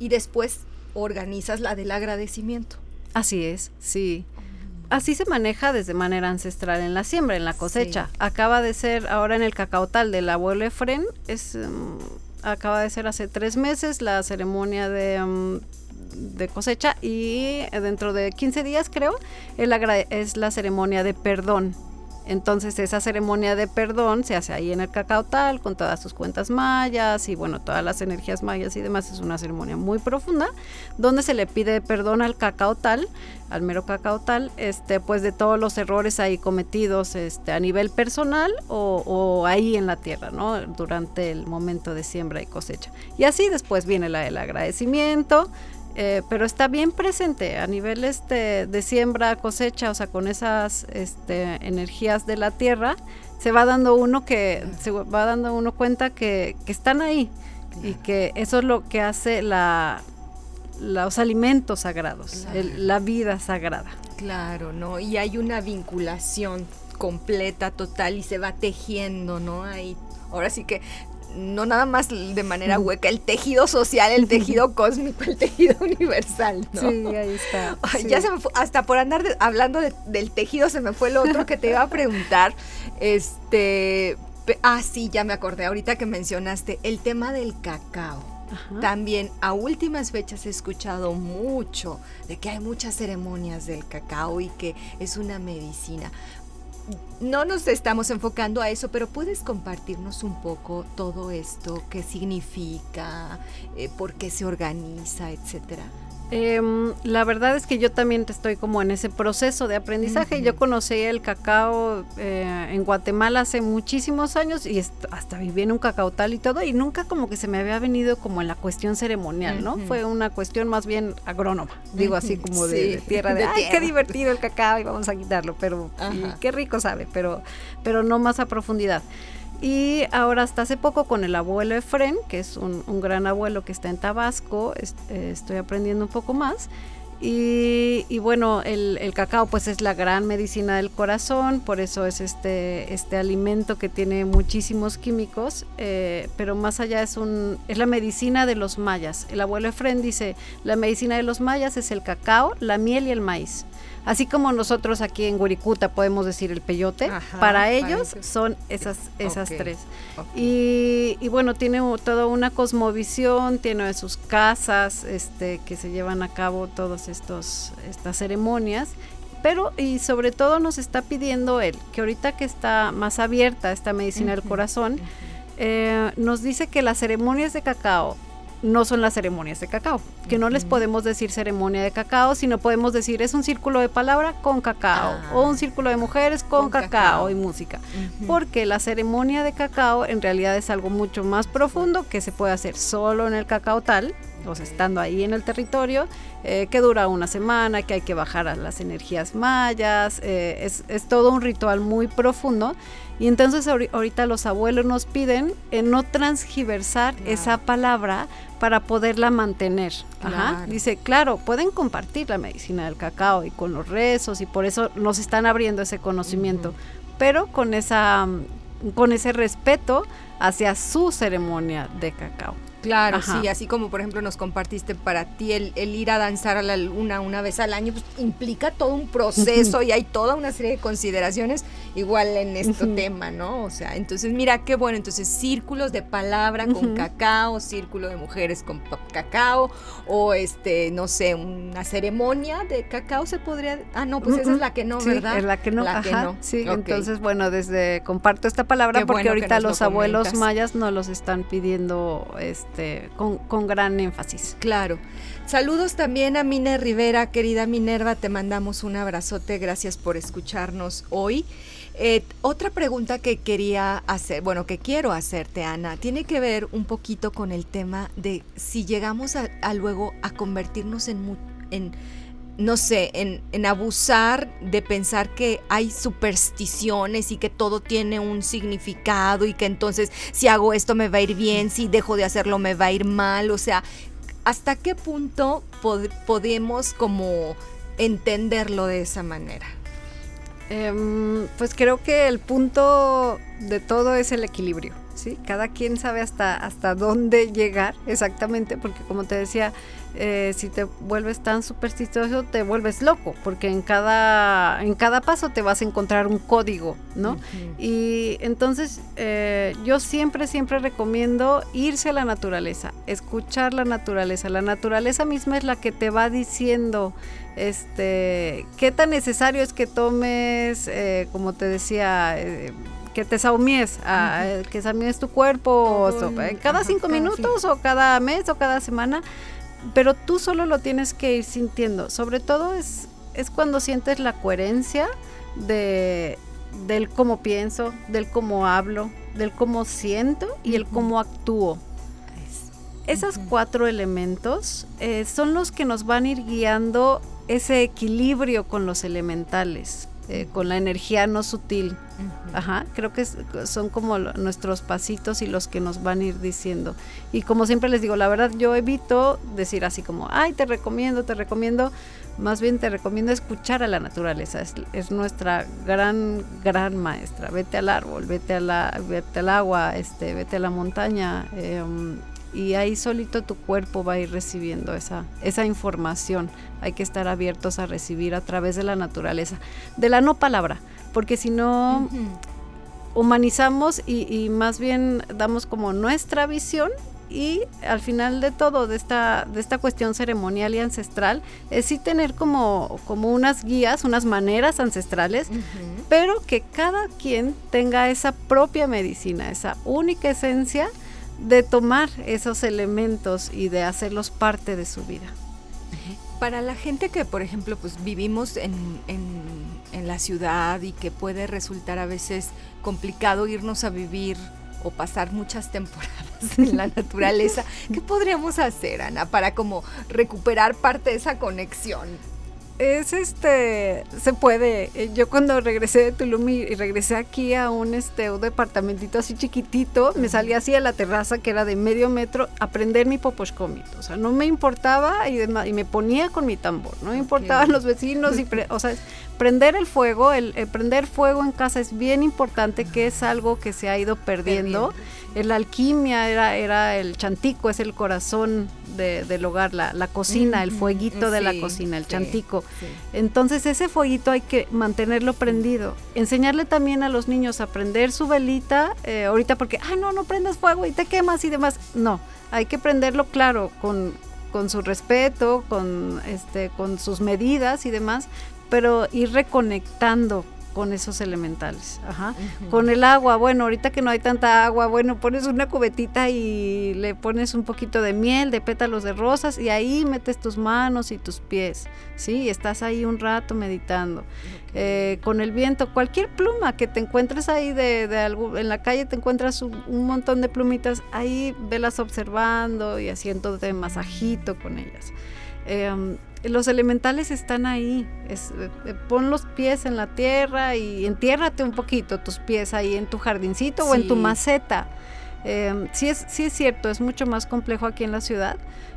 y después organizas la del agradecimiento. Así es, sí. Así se maneja desde manera ancestral en la siembra, en la cosecha. Acaba de ser ahora en el cacautal del abuelo Efren, es, em, acaba de ser hace tres meses la ceremonia de em, de cosecha y dentro de 15 días creo es la ceremonia de perdón. Entonces esa ceremonia de perdón se hace ahí en el cacao tal con todas sus cuentas mayas y bueno, todas las energías mayas y demás. Es una ceremonia muy profunda donde se le pide perdón al cacao tal, al mero cacao tal, este, pues de todos los errores ahí cometidos este, a nivel personal o, o ahí en la tierra, ¿no? Durante el momento de siembra y cosecha. Y así después viene la, el agradecimiento, eh, pero está bien presente a nivel este, de siembra, cosecha, o sea, con esas este, energías de la tierra, se va dando uno que se va dando uno cuenta que, están ahí y que eso es lo que hace la, los alimentos sagrados, la vida sagrada. Claro, ¿no? Y hay una vinculación completa, total, y se va tejiendo, ¿no? Ahí, ahora sí que no nada más de manera hueca, el tejido social, el tejido cósmico, el tejido universal. ¿no? Sí, ahí está. Ya se me fue, hasta por andar hablando del tejido se me fue lo otro que te iba a preguntar. Este, ah, sí, ya me acordé ahorita que mencionaste el tema del cacao. También a últimas fechas he escuchado mucho de que hay muchas ceremonias del cacao y que es una medicina no nos estamos enfocando a eso, pero puedes compartirnos un poco todo esto, qué significa, eh, por qué se organiza, etcétera. Em, la verdad es que yo también estoy como en ese proceso de aprendizaje. Yo conocí el cacao eh, en Guatemala hace muchísimos años y hasta viví en un cacao tal y todo y nunca como que se me había venido como en la cuestión ceremonial, ¿no? Fue una cuestión más bien agrónoma, digo así como de, tierra de, ay, qué divertido el cacao y vamos a quitarlo, pero qué rico sabe, pero, pero no más a profundidad. Y ahora hasta hace poco con el abuelo Efren, que es un, gran abuelo que está en Tabasco, eh, estoy aprendiendo un poco más. Y, bueno, el, cacao pues es la gran medicina del corazón, por eso es este, este alimento que tiene muchísimos químicos, eh, pero más allá es, un, es la medicina de los mayas. El abuelo Efren dice, la medicina de los mayas es el cacao, la miel y el maíz. Así como nosotros aquí en Guricuta podemos decir el peyote, para ellos son esas, esas tres. Y, bueno, tiene toda una cosmovisión, tiene sus casas este, que se llevan a cabo todas estas ceremonias pero y sobre todo nos está pidiendo él que ahorita que está más abierta esta medicina del corazón, eh, nos dice que las ceremonias de cacao no son las ceremonias de cacao, que no les podemos decir ceremonia de cacao, sino podemos decir es un círculo de palabra con cacao ah. o un círculo de mujeres con, cacao, y música, porque la ceremonia de cacao en realidad es algo mucho más profundo que se puede hacer solo en el cacao tal, o sea, estando ahí en el territorio, eh, que dura una semana, que hay que bajar a las energías mayas, eh, es, es todo un ritual muy profundo y entonces ahorita los abuelos nos piden no transgiversar esa palabra para poderla mantener. Dice, claro, pueden compartir la medicina del cacao y con los rezos y por eso nos están abriendo ese conocimiento, pero con esa con ese respeto hacia su ceremonia de cacao. Claro, sí, así como por ejemplo nos compartiste para ti el, ir a danzar a la luna una vez al año, pues implica todo un proceso y hay toda una serie de consideraciones igual en este tema, ¿no? O sea, entonces mira qué bueno, entonces círculos de palabra con cacao, círculo de mujeres con cacao o este, no sé, una ceremonia de cacao se podría, ah no, pues esa es la que no, ¿verdad? Es la que no, la que no. Sí, entonces bueno, desde comparto esta palabra porque ahorita los abuelos mayas no los están pidiendo este este, con, gran énfasis. Claro. Saludos también a Mine Rivera, querida Minerva, te mandamos un abrazote, gracias por escucharnos hoy. Eh, otra pregunta que quería hacer, bueno, que quiero hacerte, Ana, tiene que ver un poquito con el tema de si llegamos a, luego a convertirnos en no sé, en, abusar de pensar que hay supersticiones y que todo tiene un significado y que entonces si hago esto me va a ir bien, si dejo de hacerlo me va a ir mal, o sea, ¿hasta qué punto podemos como entenderlo de esa manera? Em, pues creo que el punto de todo es el equilibrio, ¿sí? Cada quien sabe hasta, hasta dónde llegar exactamente, porque como te decía, eh, si te vuelves tan supersticioso, te vuelves loco, porque en cada, en cada paso te vas a encontrar un código, ¿no? Y entonces eh, yo siempre, siempre recomiendo irse a la naturaleza, escuchar la naturaleza. La naturaleza misma es la que te va diciendo este, qué tan necesario es que tomes, eh, como te decía, que te saumies, que saumies tu cuerpo, cada cinco minutos o cada mes o cada semana pero tú solo lo tienes que ir sintiendo. Sobre todo es, es cuando sientes la coherencia de, del cómo pienso, del cómo hablo, del cómo siento y el cómo actúo. Esos cuatro elementos eh, son los que nos van a ir guiando ese equilibrio con los elementales. Eh, con la energía no sutil. Ajá, creo que son como nuestros pasitos y los que nos van a ir diciendo. Y como siempre les digo, la verdad yo evito decir así como, ay, te recomiendo, te recomiendo, más bien te recomiendo escuchar a la naturaleza, es, nuestra gran, gran maestra. Vete al árbol, vete, a la, vete al agua, este, vete a la montaña. Em, y ahí solito tu cuerpo va a ir recibiendo esa, esa información. Hay que estar abiertos a recibir a través de la naturaleza, de la no palabra, porque si no humanizamos y, más bien damos como nuestra visión y al final de todo de esta de esta cuestión ceremonial y ancestral es sí tener como como unas guías unas maneras ancestrales pero que cada quien tenga esa propia medicina esa única esencia de tomar esos elementos y de hacerlos parte de su vida para la gente que por ejemplo pues vivimos en, en la ciudad y que puede resultar a veces complicado irnos a vivir o pasar muchas temporadas en la naturaleza. ¿Qué podríamos hacer, Ana, para como recuperar parte de esa conexión? Es este, se puede. Eh, yo cuando regresé de Tulum y, regresé aquí a un este un departamentito así chiquitito, me salí así a la terraza que era de medio metro a prender mi poposhkomito. O sea, no me importaba y, y me ponía con mi tambor, no me importaban los vecinos y, o sea, prender el fuego, el, prender fuego en casa es bien importante, que es algo que se ha ido perdiendo. La alquimia era, era el chantico, es el corazón del hogar, la, cocina, el fueguito de la cocina, el chantico. Entonces ese fueguito hay que mantenerlo prendido. Enseñarle también a los niños a prender su velita, eh, ahorita porque, ah, no, no prendas fuego y te quemas y demás. No, hay que prenderlo claro, con, con su respeto, con, este, con sus medidas y demás, pero ir reconectando con esos elementales. Ajá. Con el agua, bueno, ahorita que no hay tanta agua, bueno, pones una cubetita y le pones un poquito de miel, de pétalos de rosas y ahí metes tus manos y tus pies, ¿sí? estás ahí un rato meditando. Eh, con el viento, cualquier pluma que te encuentres ahí de, algo, en la calle te encuentras un, montón de plumitas, ahí velas observando y haciéndote masajito con ellas. Em, los elementales están ahí. Eh, pon los pies en la tierra y entiérrate un poquito tus pies ahí en tu jardincito o en tu maceta. Eh, sí, es, sí es cierto, es mucho más complejo aquí en la ciudad,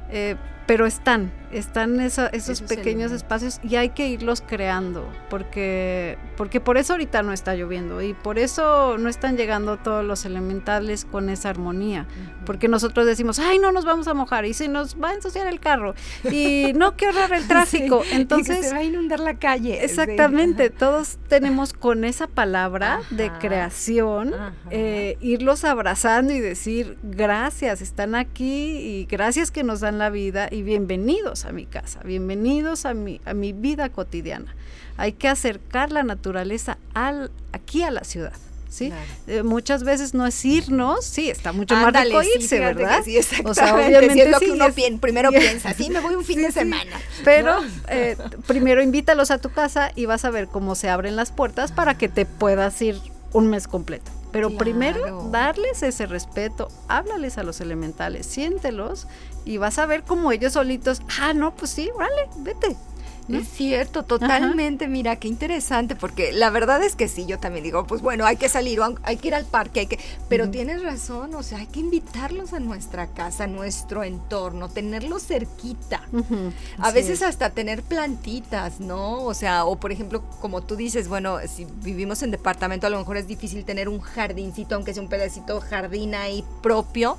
eh, pero están, están esos pequeños espacios y hay que irlos creando, porque, porque por eso ahorita no está lloviendo y por eso no están llegando todos los elementales con esa armonía, porque nosotros decimos, ay, no nos vamos a mojar y se nos va a ensuciar el carro y no, qué horror el tráfico. Entonces, se va a inundar la calle. Exactamente, todos tenemos con esa palabra de creación eh, irlos abrazando y decir, gracias, están aquí y gracias que nos dan la vida y bienvenidos a mi casa, bienvenidos a mi, a mi vida cotidiana. Hay que acercar la naturaleza al, aquí a la ciudad. ¿sí? Eh, muchas veces no es irnos, sí, está mucho más rico irse, ¿verdad? Sí, o sea, obviamente es lo que uno primero piensa, sí, me voy un fin de semana. Pero eh, primero invítalos a tu casa y vas a ver cómo se abren las puertas para que te puedas ir un mes completo. Pero primero darles ese respeto, háblales a los elementales, siéntelos y vas a ver como ellos solitos, ah, no, pues sí, vale, vete. Es cierto, totalmente. Mira, qué interesante, porque la verdad es que sí, yo también digo, pues bueno, hay que salir, hay que ir al parque, hay que, pero tienes razón, o sea, hay que invitarlos a nuestra casa, a nuestro entorno, tenerlos cerquita. A veces hasta tener plantitas, ¿no? O sea, o por ejemplo, como tú dices, bueno, si vivimos en departamento, a lo mejor es difícil tener un jardincito, aunque sea un pedacito jardín ahí propio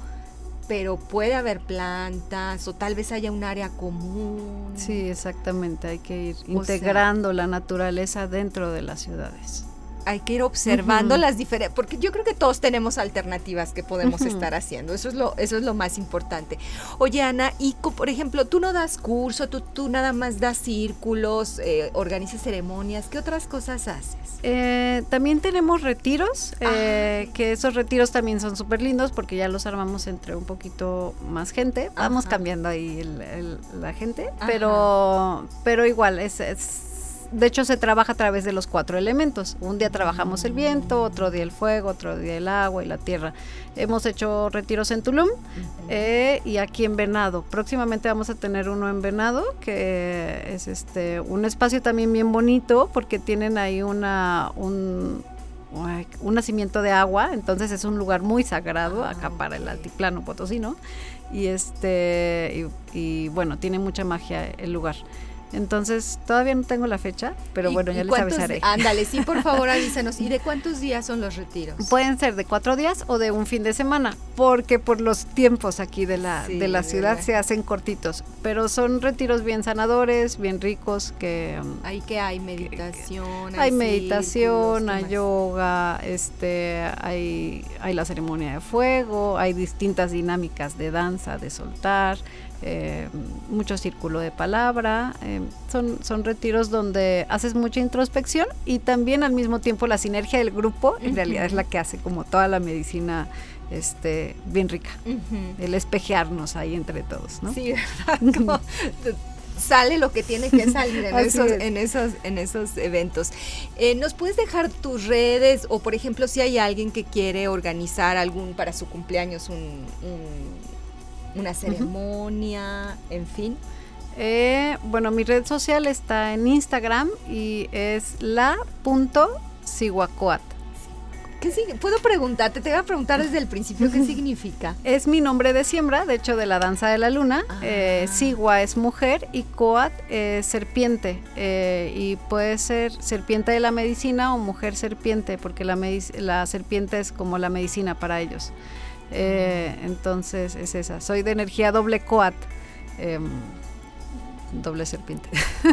pero puede haber plantas o tal vez haya un área común. Sí, exactamente, hay que ir integrando la naturaleza dentro de las ciudades hay que ir observando las diferentes, porque yo creo que todos tenemos alternativas que podemos estar haciendo, eso es lo, eso es lo más importante. Oye Ana, y por ejemplo, tú no das curso, tú, tú nada más das círculos, eh, organizas ceremonias, ¿qué otras cosas haces? Eh, también tenemos retiros, eh, que esos retiros también son súper lindos porque ya los armamos entre un poquito más gente, vamos cambiando ahí la gente, pero, pero igual es de hecho se trabaja a través de los cuatro elementos. Un día trabajamos el viento, otro día el fuego, otro día el agua y la tierra. Hemos hecho retiros en Tulum eh, y aquí en Venado. Próximamente vamos a tener uno en Venado, que es este un espacio también bien bonito porque tienen ahí una un, un nacimiento de agua, entonces es un lugar muy sagrado acá para el altiplano potosino y este y bueno tiene mucha magia el lugar. Entonces, todavía no tengo la fecha, pero bueno, ya les avisaré. Ándale, sí, por favor avísanos. ¿Y de cuántos días son los retiros? Pueden ser de cuatro días o de un fin de semana, porque por los tiempos aquí de la, de la ciudad se hacen cortitos, pero son retiros bien sanadores, bien ricos, que... Hay um, que hay meditación. hay, meditación, hay yoga, este, hay, hay la ceremonia de fuego, hay distintas dinámicas de danza, de soltar, eh, mucho círculo de palabra. Eh, son, son retiros donde haces mucha introspección y también al mismo tiempo la sinergia del grupo en realidad es la que hace como toda la medicina este, bien rica. El espejearnos ahí entre todos, ¿no? Sí, sale lo que tiene que salir en, esos, en, esos, en esos eventos. Eh, ¿Nos puedes dejar tus redes o, por ejemplo, si hay alguien que quiere organizar algún para su cumpleaños un una ceremonia, en fin. Eh, bueno, mi red social está en Instagram y es la.sihuacoat. ¿Qué Puedo preguntarte, te voy a preguntar desde el principio qué significa. Es mi nombre de siembra, de hecho de la danza de la luna. Ah. Eh, Sigua es mujer y Coat es serpiente. Eh, y puede ser serpiente de la medicina o mujer serpiente, porque la, la serpiente es como la medicina para ellos. Eh, entonces es esa. Soy de energía doble coat. Em, doble serpiente.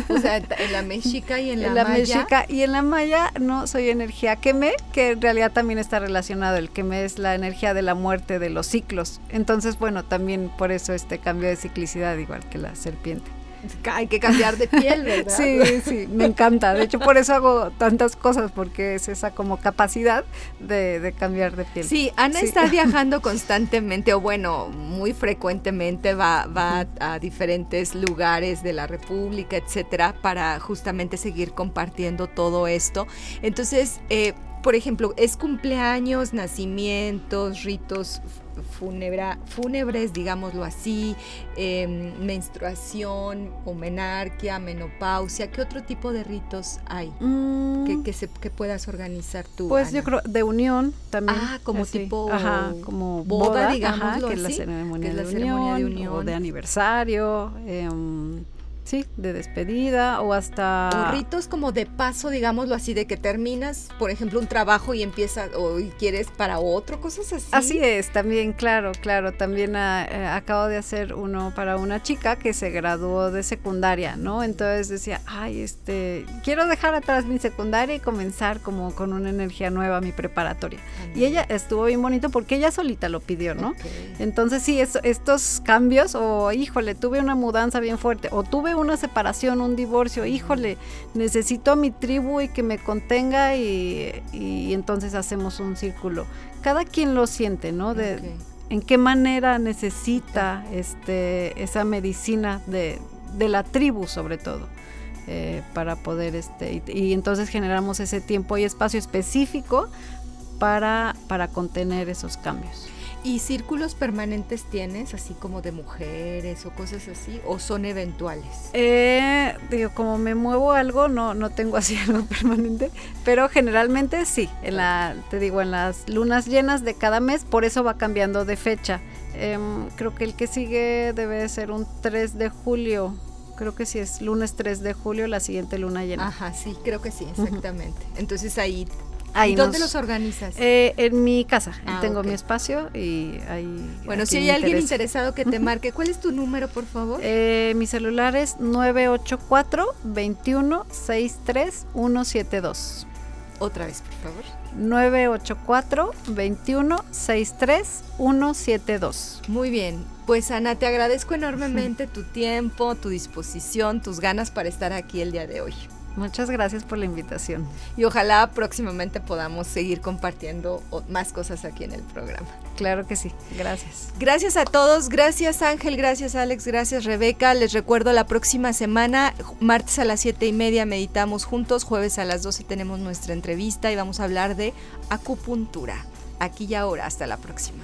O sea, en la mexica y en la, en la mexica y en la maya no soy energía queme, que en realidad también está relacionado. El queme es la energía de la muerte, de los ciclos. Entonces, bueno, también por eso este cambio de ciclicidad, igual que la serpiente hay que cambiar de piel, ¿verdad? Sí, sí, me encanta. De hecho, por eso hago tantas cosas, porque es esa como capacidad de, cambiar de piel. Sí, Ana está viajando constantemente, o bueno, muy frecuentemente va, va a diferentes lugares de la República, etcétera, para justamente seguir compartiendo todo esto. Entonces, eh, por ejemplo, es cumpleaños, nacimientos, ritos funebra, fúnebres, digámoslo así, em, menstruación o menarquia, menopausia, ¿qué otro tipo de ritos hay mm. que, que, se, que puedas organizar tú? Pues yo creo de unión también. Ah, como tipo ajá, como boda, digamos, que es la ceremonia, de, unión, o de aniversario. Eh, Sí, de despedida o hasta... O ritos como de paso, digámoslo así, de que terminas, por ejemplo, un trabajo y empiezas o quieres para otro, cosas así. Así es, también, claro, claro. También ah, eh, acabo de hacer uno para una chica que se graduó de secundaria, ¿no? Entonces decía, ay, este, quiero dejar atrás mi secundaria y comenzar como con una energía nueva mi preparatoria. Y ella estuvo bien bonito porque ella solita lo pidió, ¿no? Entonces sí, estos cambios, o híjole, tuve una mudanza bien fuerte, o tuve una separación, un divorcio, híjole, necesito a mi tribu y que me contenga y, entonces hacemos un círculo. Cada quien lo siente, ¿no? De, En qué manera necesita este, esa medicina de, la tribu sobre todo. Eh, para poder este y, entonces generamos ese tiempo y espacio específico para, para contener esos cambios. ¿Y círculos permanentes tienes, así como de mujeres o cosas así, o son eventuales? Eh, digo, como me muevo algo, no, no tengo así algo permanente, pero generalmente sí, en la, te digo, en las lunas llenas de cada mes, por eso va cambiando de fecha. Em, creo que el que sigue debe ser un 3 de julio, creo que sí es lunes 3 de julio, la siguiente luna llena. Ajá, sí, creo que sí, exactamente. Entonces ahí ¿Y dónde los organizas? Eh, en mi casa. Ah, tengo mi espacio y ahí. Bueno, si hay alguien interesado que te marque, ¿cuál es tu número, por favor? Eh, mi celular es 984 2163 172. Otra vez, por favor. 984 2163 172. Muy bien. Pues Ana, te agradezco enormemente tu tiempo, tu disposición, tus ganas para estar aquí el día de hoy. Muchas gracias por la invitación. Y ojalá próximamente podamos seguir compartiendo más cosas aquí en el programa. Claro que sí, gracias. Gracias a todos, gracias Ángel, gracias Alex, gracias Rebeca. Les recuerdo la próxima semana, martes a las 7 y media meditamos juntos, jueves a las 12 tenemos nuestra entrevista y vamos a hablar de acupuntura. Aquí y ahora, hasta la próxima.